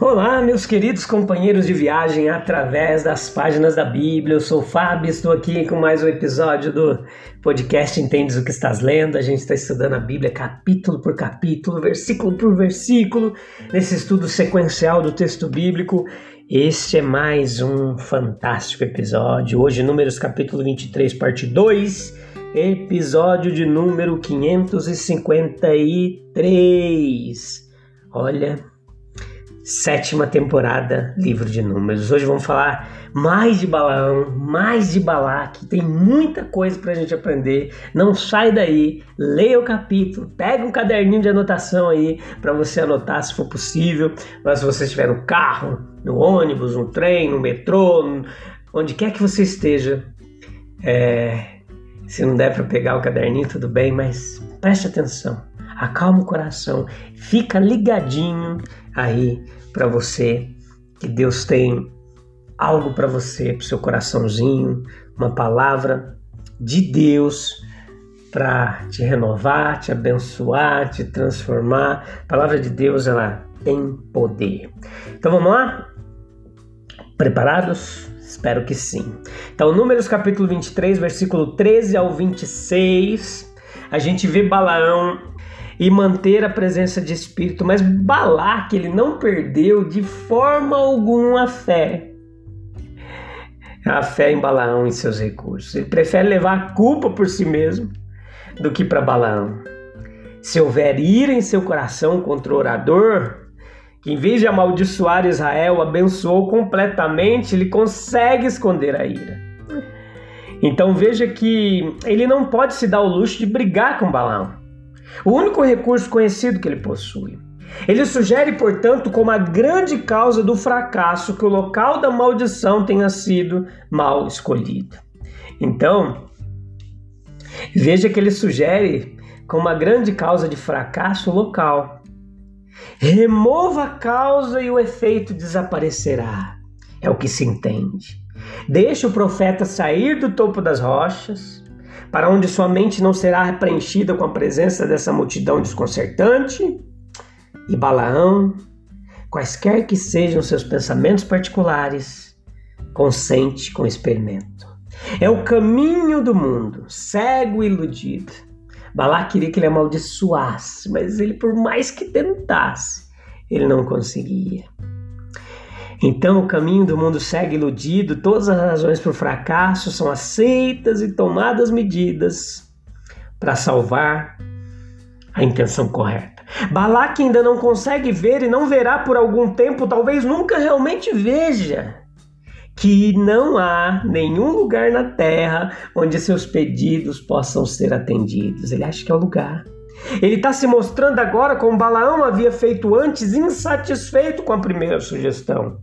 Olá, meus queridos companheiros de viagem através das páginas da Bíblia. Eu sou o Fábio, estou aqui com mais um episódio do podcast Entendes o que estás lendo. A gente está estudando a Bíblia capítulo por capítulo, versículo por versículo, nesse estudo sequencial do texto bíblico. Este é mais um fantástico episódio. Hoje, Números capítulo 23, parte 2, episódio de número 553. Olha, sétima temporada, livro de números. Hoje vamos falar mais de Balaão, mais de Balaque. Tem muita coisa para a gente aprender. Não sai daí, leia o capítulo, pega um caderninho de anotação aí para você anotar se for possível. Mas se você estiver no carro, no ônibus, no trem, no metrô, onde quer que você esteja, é, se não der para pegar o caderninho, tudo bem, mas preste atenção, acalma o coração, fica ligadinho aí para você, que Deus tem algo para você, para seu coraçãozinho, uma palavra de Deus para te renovar, te abençoar, te transformar. A palavra de Deus ela tem poder. Então vamos lá? Preparados? Espero que sim. Então, Números capítulo 23, versículo 13 ao 26, a gente vê Balaão e manter a presença de espírito, mas Balaque ele não perdeu de forma alguma a fé. A fé em Balaão e seus recursos. Ele prefere levar a culpa por si mesmo do que para Balaão. Se houver ira em seu coração contra o orador, que em vez de amaldiçoar Israel, abençoou completamente, ele consegue esconder a ira. Então veja que ele não pode se dar o luxo de brigar com Balaão o único recurso conhecido que ele possui. Ele sugere, portanto, como a grande causa do fracasso que o local da maldição tenha sido mal escolhido. Então, veja que ele sugere como a grande causa de fracasso o local. Remova a causa e o efeito desaparecerá. É o que se entende. Deixe o profeta sair do topo das rochas, para onde sua mente não será preenchida com a presença dessa multidão desconcertante, e Balaão, quaisquer que sejam seus pensamentos particulares, consente com o experimento. É o caminho do mundo, cego e iludido. Balá queria que ele amaldiçoasse, mas ele, por mais que tentasse, ele não conseguia. Então o caminho do mundo segue iludido, todas as razões para o fracasso são aceitas e tomadas medidas para salvar a intenção correta. Balaque ainda não consegue ver e não verá por algum tempo, talvez nunca realmente veja, que não há nenhum lugar na terra onde seus pedidos possam ser atendidos. Ele acha que é o lugar. Ele está se mostrando agora como Balaão havia feito antes, insatisfeito com a primeira sugestão.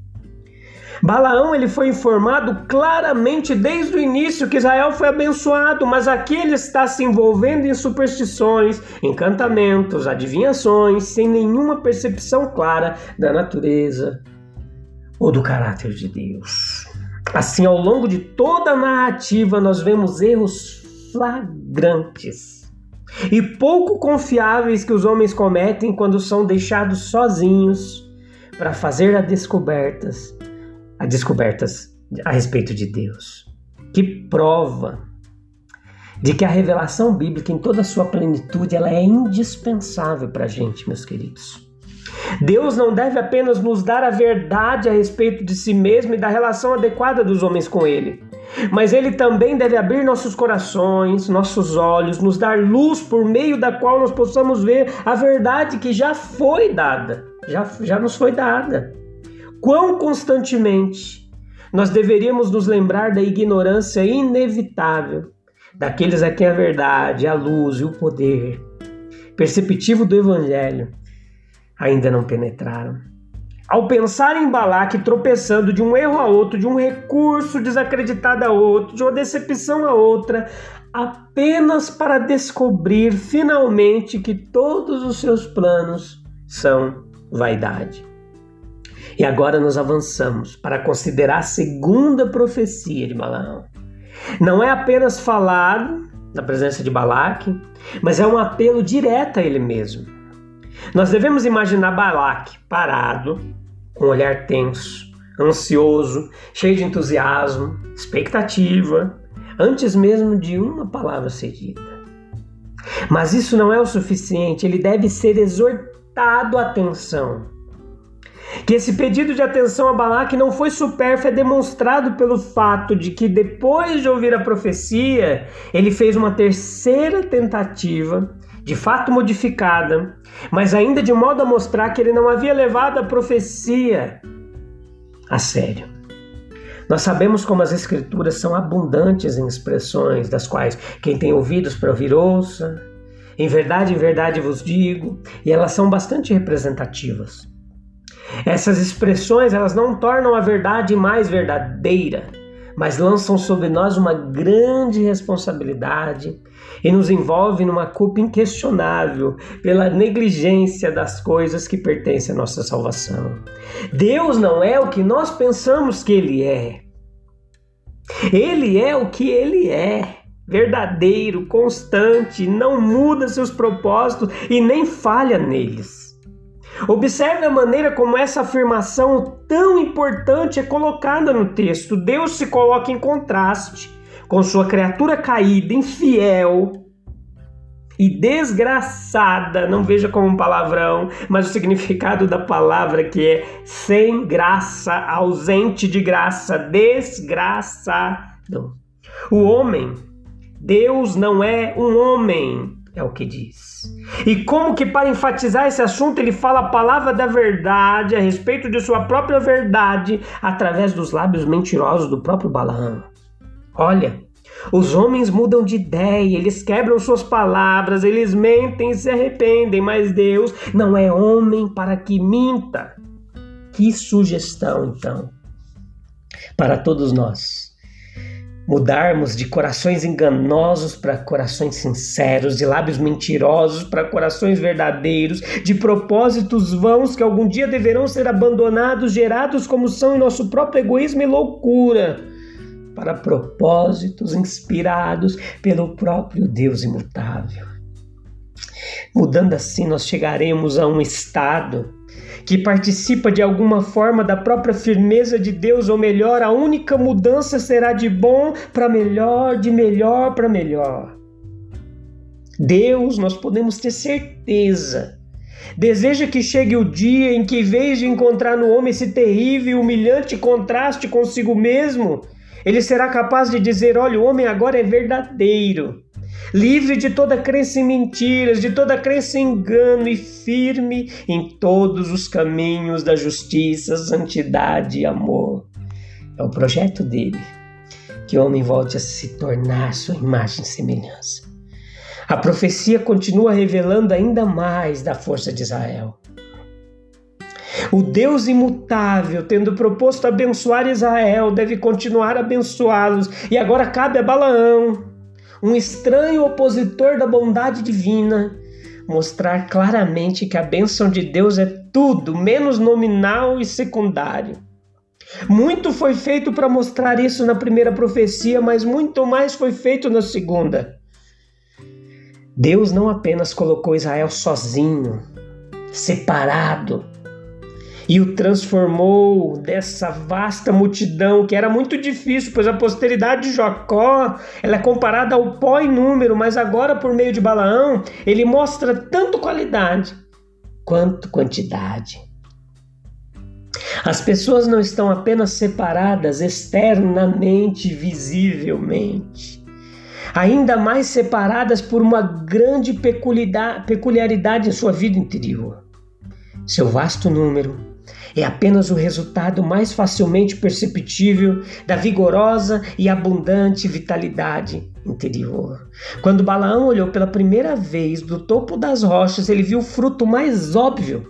Balaão ele foi informado claramente desde o início que Israel foi abençoado, mas aqui ele está se envolvendo em superstições, encantamentos, adivinhações, sem nenhuma percepção clara da natureza ou do caráter de Deus. Assim, ao longo de toda a narrativa, nós vemos erros flagrantes e pouco confiáveis que os homens cometem quando são deixados sozinhos para fazer as descobertas a descobertas a respeito de Deus. Que prova de que a revelação bíblica em toda a sua plenitude ela é indispensável para a gente, meus queridos. Deus não deve apenas nos dar a verdade a respeito de si mesmo e da relação adequada dos homens com Ele, mas Ele também deve abrir nossos corações, nossos olhos, nos dar luz por meio da qual nós possamos ver a verdade que já foi dada, já, já nos foi dada quão constantemente nós deveríamos nos lembrar da ignorância inevitável daqueles a quem a verdade, a luz e o poder perceptivo do evangelho ainda não penetraram. Ao pensar em Balaque tropeçando de um erro a outro, de um recurso desacreditado a outro, de uma decepção a outra, apenas para descobrir finalmente que todos os seus planos são vaidade. E agora nós avançamos para considerar a segunda profecia de Balaão. Não é apenas falado na presença de Balaque, mas é um apelo direto a ele mesmo. Nós devemos imaginar Balaque parado, com um olhar tenso, ansioso, cheio de entusiasmo, expectativa, antes mesmo de uma palavra ser dita. Mas isso não é o suficiente, ele deve ser exortado à atenção que esse pedido de atenção a Balaque não foi supérfluo é demonstrado pelo fato de que depois de ouvir a profecia, ele fez uma terceira tentativa, de fato modificada, mas ainda de modo a mostrar que ele não havia levado a profecia a sério. Nós sabemos como as escrituras são abundantes em expressões das quais quem tem ouvidos para ouvir ouça. Em verdade, em verdade vos digo, e elas são bastante representativas. Essas expressões elas não tornam a verdade mais verdadeira, mas lançam sobre nós uma grande responsabilidade e nos envolve numa culpa inquestionável pela negligência das coisas que pertencem à nossa salvação. Deus não é o que nós pensamos que Ele é. Ele é o que Ele é. Verdadeiro, constante, não muda seus propósitos e nem falha neles. Observe a maneira como essa afirmação tão importante é colocada no texto. Deus se coloca em contraste com sua criatura caída, infiel e desgraçada. Não veja como um palavrão, mas o significado da palavra que é sem graça, ausente de graça, desgraçado. O homem, Deus não é um homem, é o que diz. E como que para enfatizar esse assunto ele fala a palavra da verdade a respeito de sua própria verdade através dos lábios mentirosos do próprio Balaão. Olha, os homens mudam de ideia, eles quebram suas palavras, eles mentem e se arrependem, mas Deus não é homem para que minta. Que sugestão, então, para todos nós mudarmos de corações enganosos para corações sinceros, de lábios mentirosos para corações verdadeiros, de propósitos vãos que algum dia deverão ser abandonados, gerados como são em nosso próprio egoísmo e loucura, para propósitos inspirados pelo próprio Deus imutável. Mudando assim, nós chegaremos a um estado que participa de alguma forma da própria firmeza de Deus, ou melhor, a única mudança será de bom para melhor, de melhor para melhor. Deus, nós podemos ter certeza, deseja que chegue o dia em que, em vez de encontrar no homem esse terrível e humilhante contraste consigo mesmo, ele será capaz de dizer: olha, o homem agora é verdadeiro livre de toda crença em mentiras, de toda crença em engano e firme em todos os caminhos da justiça, santidade e amor. É o projeto dele que o homem volte a se tornar sua imagem e semelhança. A profecia continua revelando ainda mais da força de Israel. O Deus imutável, tendo proposto abençoar Israel, deve continuar a abençoá-los. E agora cabe a Balaão um estranho opositor da bondade divina, mostrar claramente que a bênção de Deus é tudo menos nominal e secundário. Muito foi feito para mostrar isso na primeira profecia, mas muito mais foi feito na segunda. Deus não apenas colocou Israel sozinho, separado, e o transformou dessa vasta multidão que era muito difícil, pois a posteridade de Jacó ela é comparada ao pó em número, mas agora por meio de Balaão ele mostra tanto qualidade quanto quantidade. As pessoas não estão apenas separadas externamente, visivelmente, ainda mais separadas por uma grande peculiaridade em sua vida interior. Seu vasto número, é apenas o resultado mais facilmente perceptível da vigorosa e abundante vitalidade interior. Quando Balaão olhou pela primeira vez do topo das rochas, ele viu o fruto mais óbvio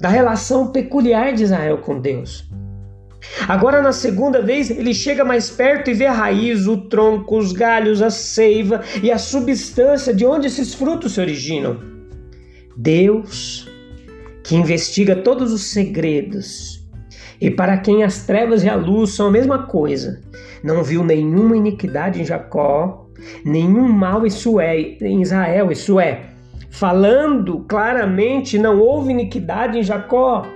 da relação peculiar de Israel com Deus. Agora, na segunda vez, ele chega mais perto e vê a raiz, o tronco, os galhos, a seiva e a substância de onde esses frutos se originam. Deus, que investiga todos os segredos, e para quem as trevas e a luz são a mesma coisa, não viu nenhuma iniquidade em Jacó, nenhum mal em Israel, isso é, falando claramente, não houve iniquidade em Jacó.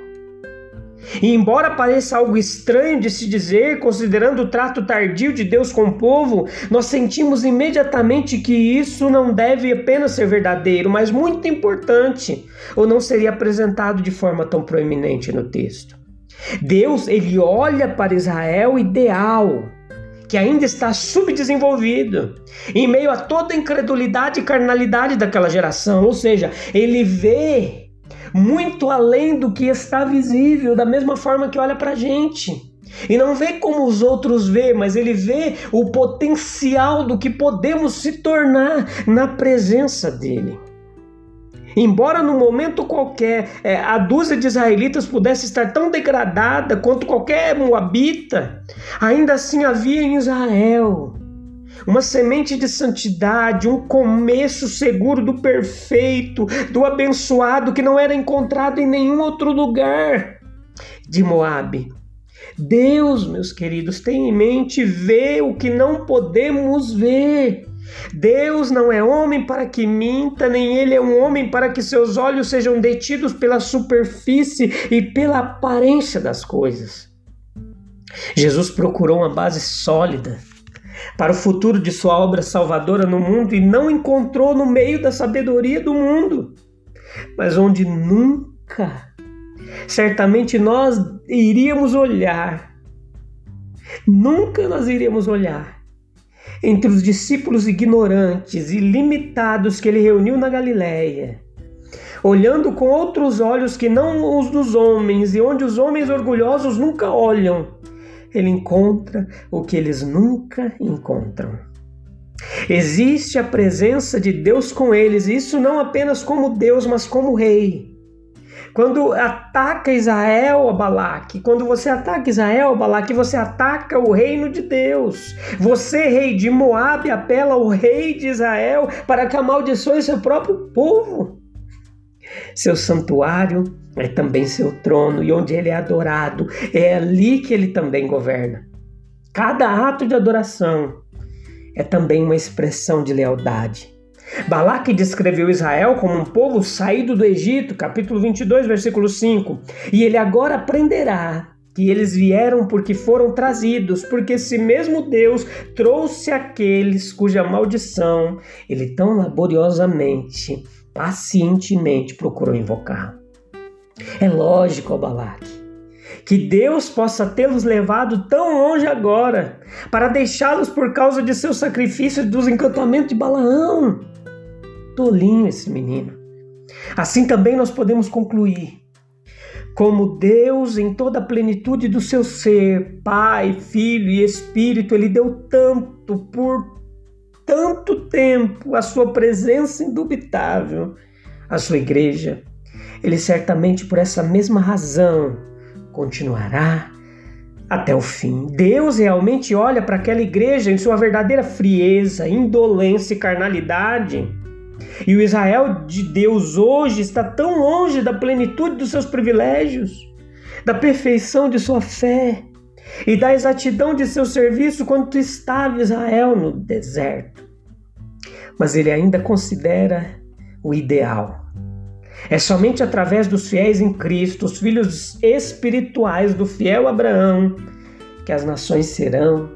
E embora pareça algo estranho de se dizer, considerando o trato tardio de Deus com o povo, nós sentimos imediatamente que isso não deve apenas ser verdadeiro, mas muito importante, ou não seria apresentado de forma tão proeminente no texto. Deus, ele olha para Israel ideal, que ainda está subdesenvolvido, em meio a toda a incredulidade e carnalidade daquela geração, ou seja, ele vê muito além do que está visível, da mesma forma que olha para a gente. E não vê como os outros vê, mas ele vê o potencial do que podemos se tornar na presença dele. Embora no momento qualquer é, a dúzia de israelitas pudesse estar tão degradada quanto qualquer moabita, ainda assim havia em Israel uma semente de santidade, um começo seguro do perfeito, do abençoado que não era encontrado em nenhum outro lugar de Moabe. Deus, meus queridos, tem em mente ver o que não podemos ver. Deus não é homem para que minta, nem ele é um homem para que seus olhos sejam detidos pela superfície e pela aparência das coisas. Jesus procurou uma base sólida para o futuro de sua obra salvadora no mundo e não encontrou no meio da sabedoria do mundo, mas onde nunca, certamente nós iríamos olhar, nunca nós iríamos olhar entre os discípulos ignorantes e limitados que ele reuniu na Galiléia, olhando com outros olhos que não os dos homens e onde os homens orgulhosos nunca olham ele encontra o que eles nunca encontram. Existe a presença de Deus com eles, isso não apenas como Deus, mas como Rei. Quando ataca Israel, Balaque, quando você ataca Israel, Balaque, você ataca o reino de Deus. Você, rei de Moabe, apela ao rei de Israel para que amaldiçoe seu próprio povo. Seu santuário é também seu trono, e onde ele é adorado, é ali que ele também governa. Cada ato de adoração é também uma expressão de lealdade. Balaque descreveu Israel como um povo saído do Egito, capítulo 22, versículo 5. E ele agora aprenderá que eles vieram porque foram trazidos, porque esse mesmo Deus trouxe aqueles cuja maldição ele tão laboriosamente, pacientemente procurou invocar. É lógico, Balaque, que Deus possa tê-los levado tão longe agora, para deixá-los por causa de seu sacrifício e dos encantamentos de Balaão. Tolinho esse menino. Assim também nós podemos concluir. Como Deus, em toda a plenitude do seu ser, Pai, Filho e Espírito, Ele deu tanto, por tanto tempo, a sua presença indubitável à sua igreja ele certamente por essa mesma razão continuará até o fim. Deus realmente olha para aquela igreja em sua verdadeira frieza, indolência e carnalidade. E o Israel de Deus hoje está tão longe da plenitude dos seus privilégios, da perfeição de sua fé e da exatidão de seu serviço quanto estava Israel no deserto. Mas ele ainda considera o ideal é somente através dos fiéis em Cristo, os filhos espirituais do fiel Abraão, que as nações serão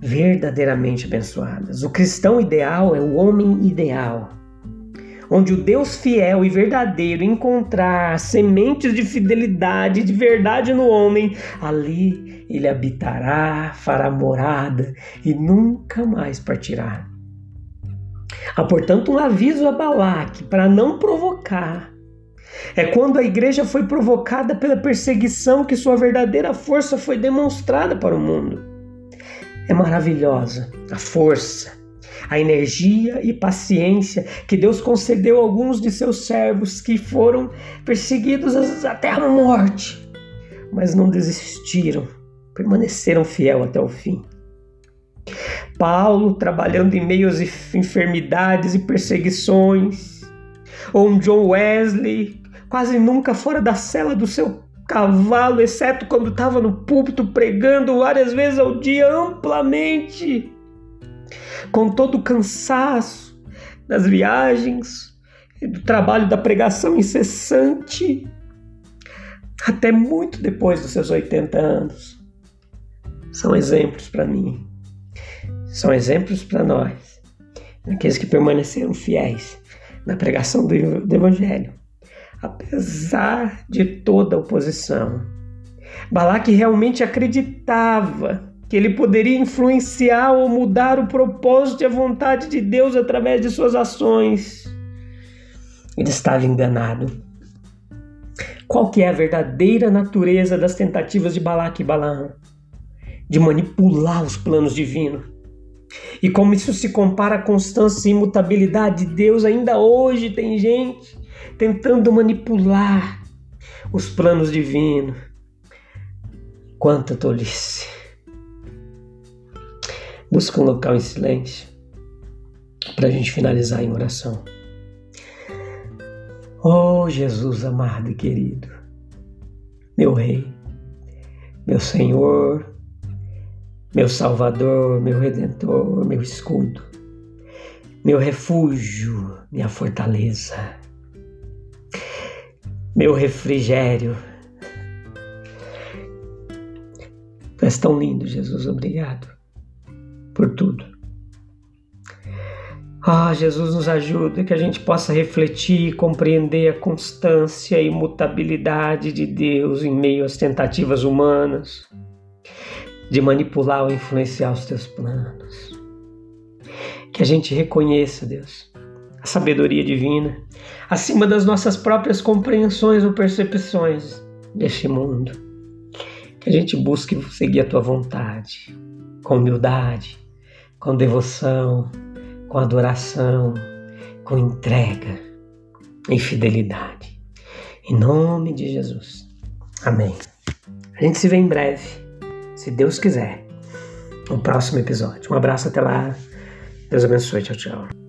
verdadeiramente abençoadas. O cristão ideal é o homem ideal, onde o Deus fiel e verdadeiro encontrar sementes de fidelidade, de verdade no homem, ali ele habitará, fará morada e nunca mais partirá. Há, portanto, um aviso a Balaque para não provocar é quando a igreja foi provocada pela perseguição que sua verdadeira força foi demonstrada para o mundo. É maravilhosa a força, a energia e paciência que Deus concedeu a alguns de seus servos que foram perseguidos até a morte, mas não desistiram, permaneceram fiel até o fim. Paulo trabalhando em meio às enfermidades e perseguições, ou um John Wesley quase nunca fora da cela do seu cavalo, exceto quando estava no púlpito pregando várias vezes ao dia amplamente, com todo o cansaço das viagens do trabalho da pregação incessante, até muito depois dos seus 80 anos. São exemplos para mim, são exemplos para nós, aqueles que permaneceram fiéis na pregação do, do Evangelho apesar de toda a oposição. Balaque realmente acreditava que ele poderia influenciar ou mudar o propósito e a vontade de Deus através de suas ações. Ele estava enganado. Qual que é a verdadeira natureza das tentativas de Balaque e Balaão? De manipular os planos divinos. E como isso se compara à constância e imutabilidade de Deus, ainda hoje tem gente tentando manipular os planos divinos. Quanta tolice. Busca um local em silêncio para a gente finalizar em oração. Oh Jesus amado e querido, meu Rei, meu Senhor, meu Salvador, meu Redentor, meu escudo, meu refúgio, minha fortaleza meu refrigério. Tu és tão lindo, Jesus, obrigado por tudo. Ah, Jesus nos ajuda que a gente possa refletir e compreender a constância e mutabilidade de Deus em meio às tentativas humanas de manipular ou influenciar os teus planos. Que a gente reconheça, Deus, a sabedoria divina, acima das nossas próprias compreensões ou percepções deste mundo. Que a gente busque seguir a tua vontade, com humildade, com devoção, com adoração, com entrega e fidelidade. Em nome de Jesus. Amém. A gente se vê em breve, se Deus quiser, no próximo episódio. Um abraço até lá. Deus abençoe. Tchau, tchau.